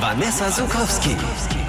Vanessa Sukowski.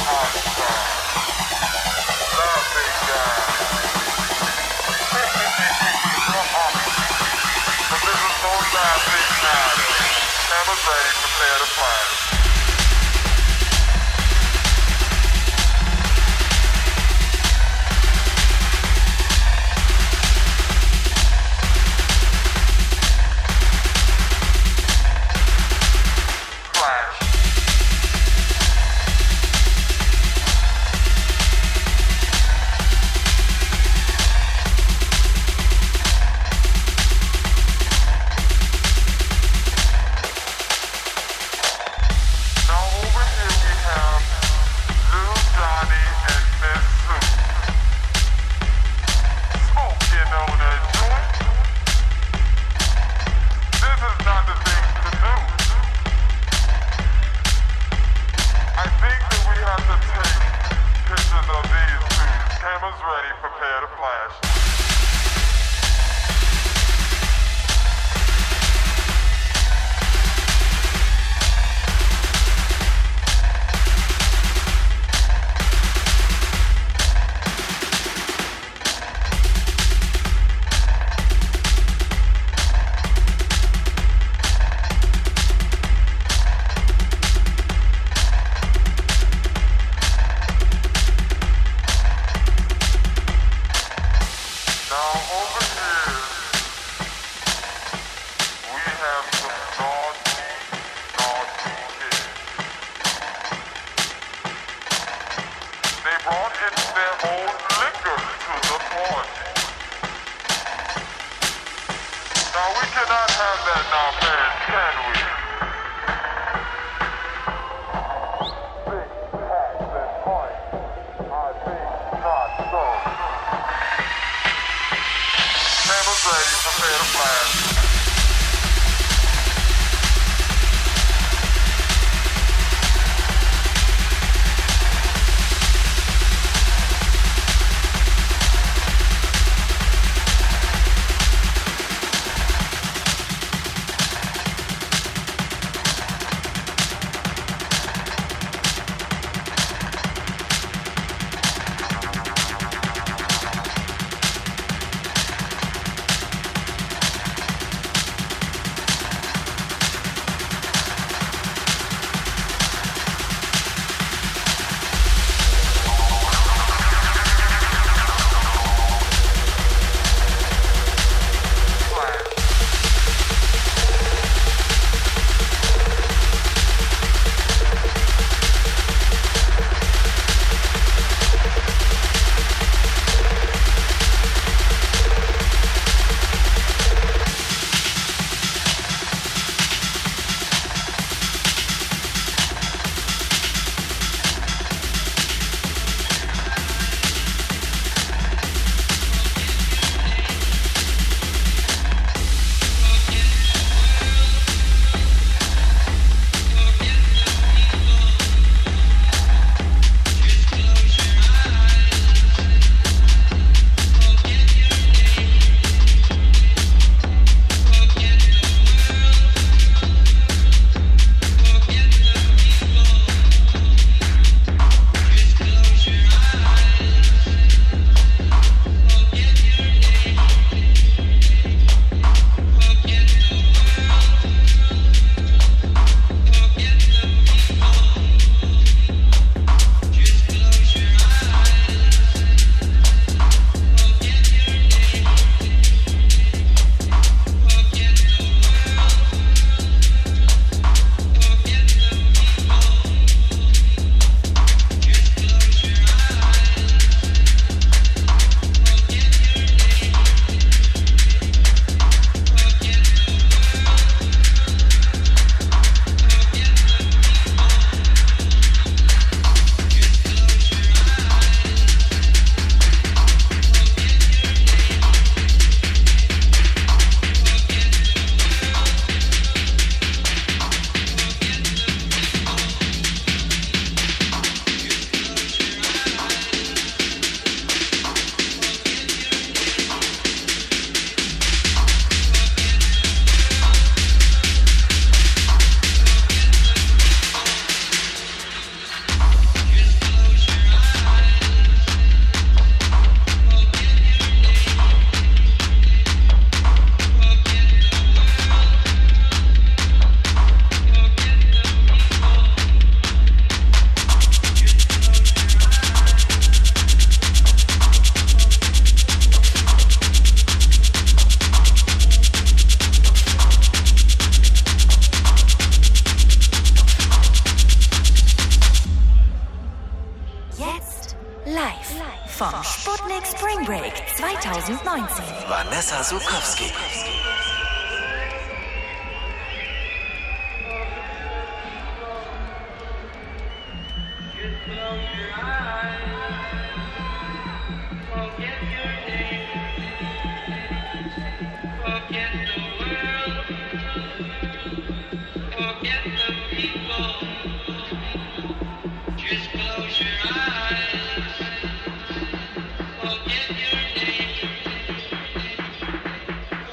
Oh, my God.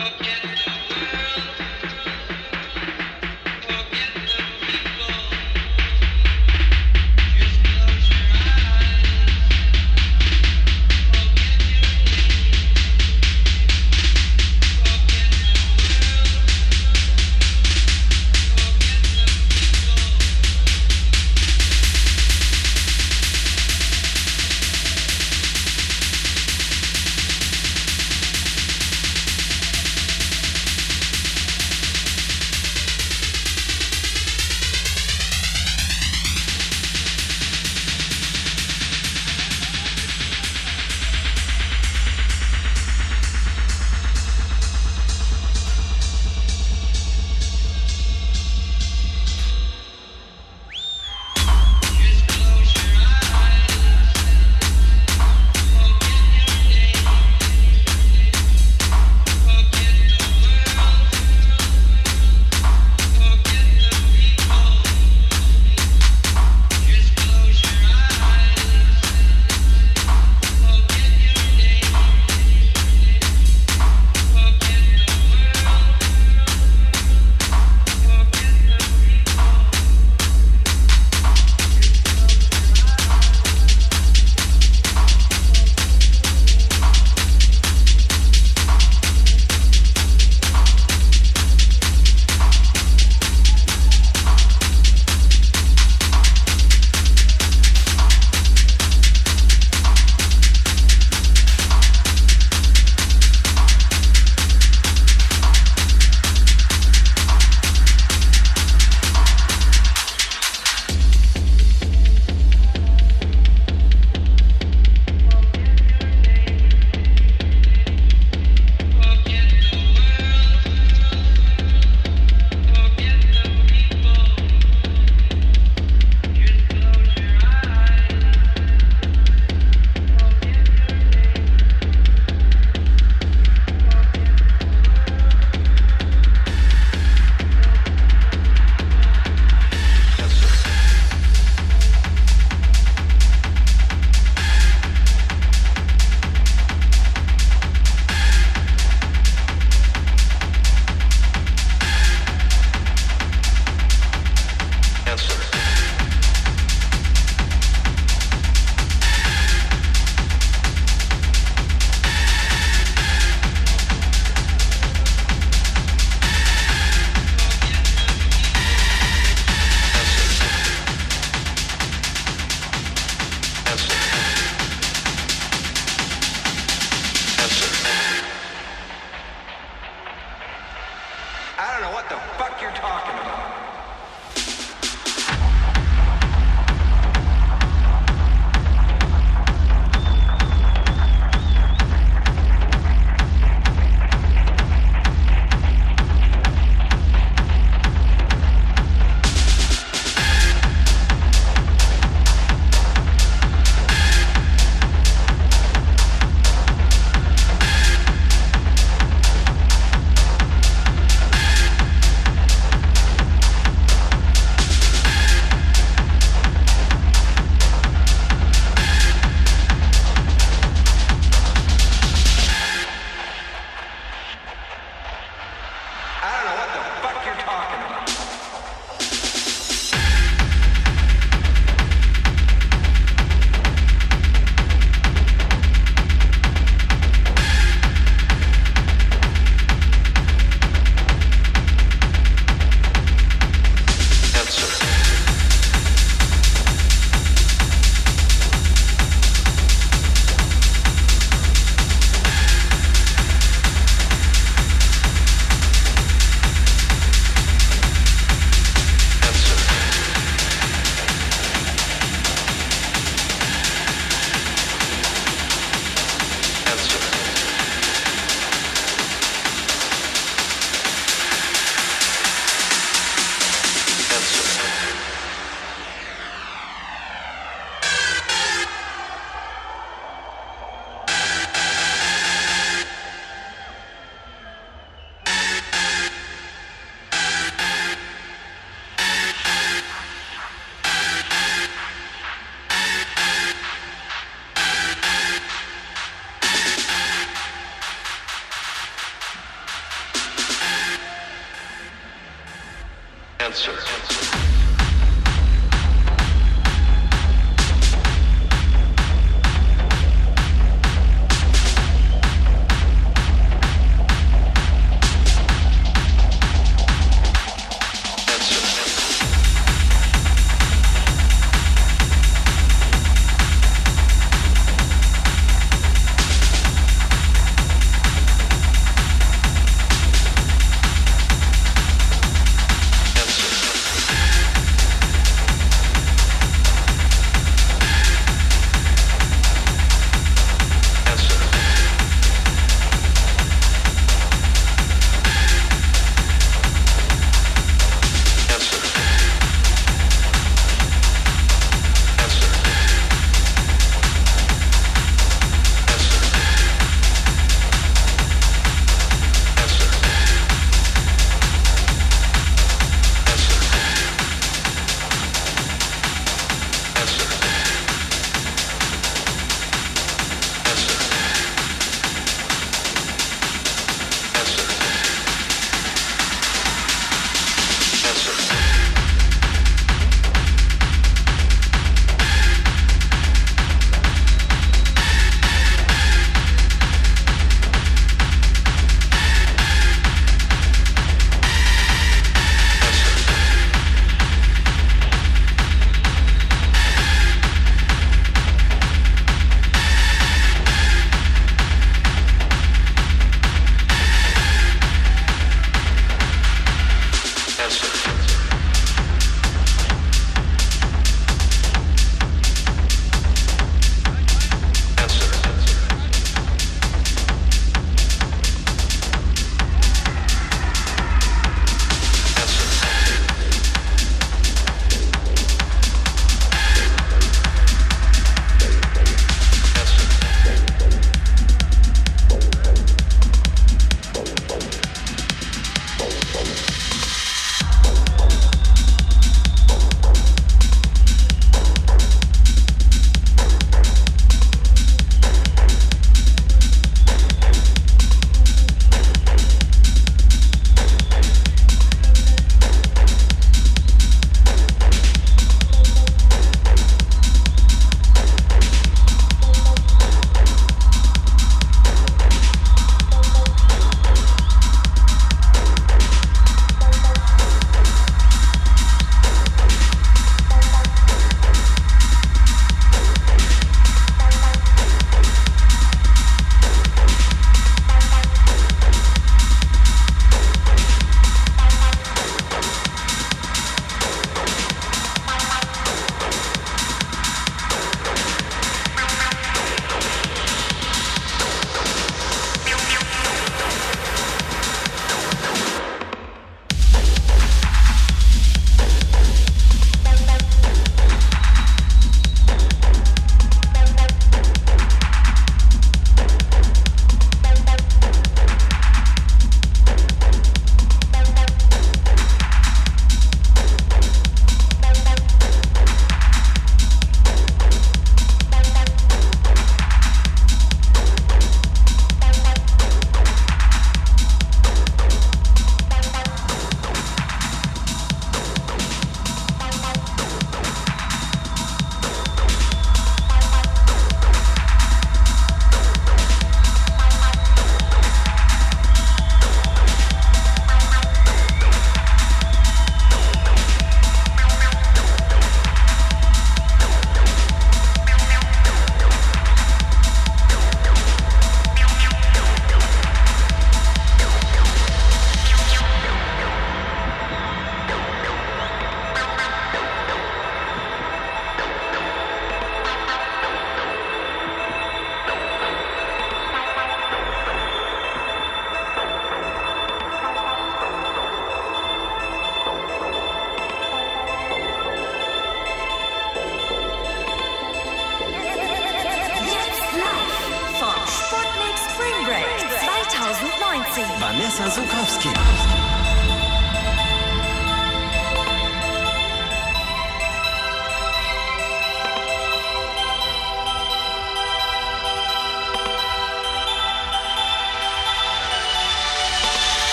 forget.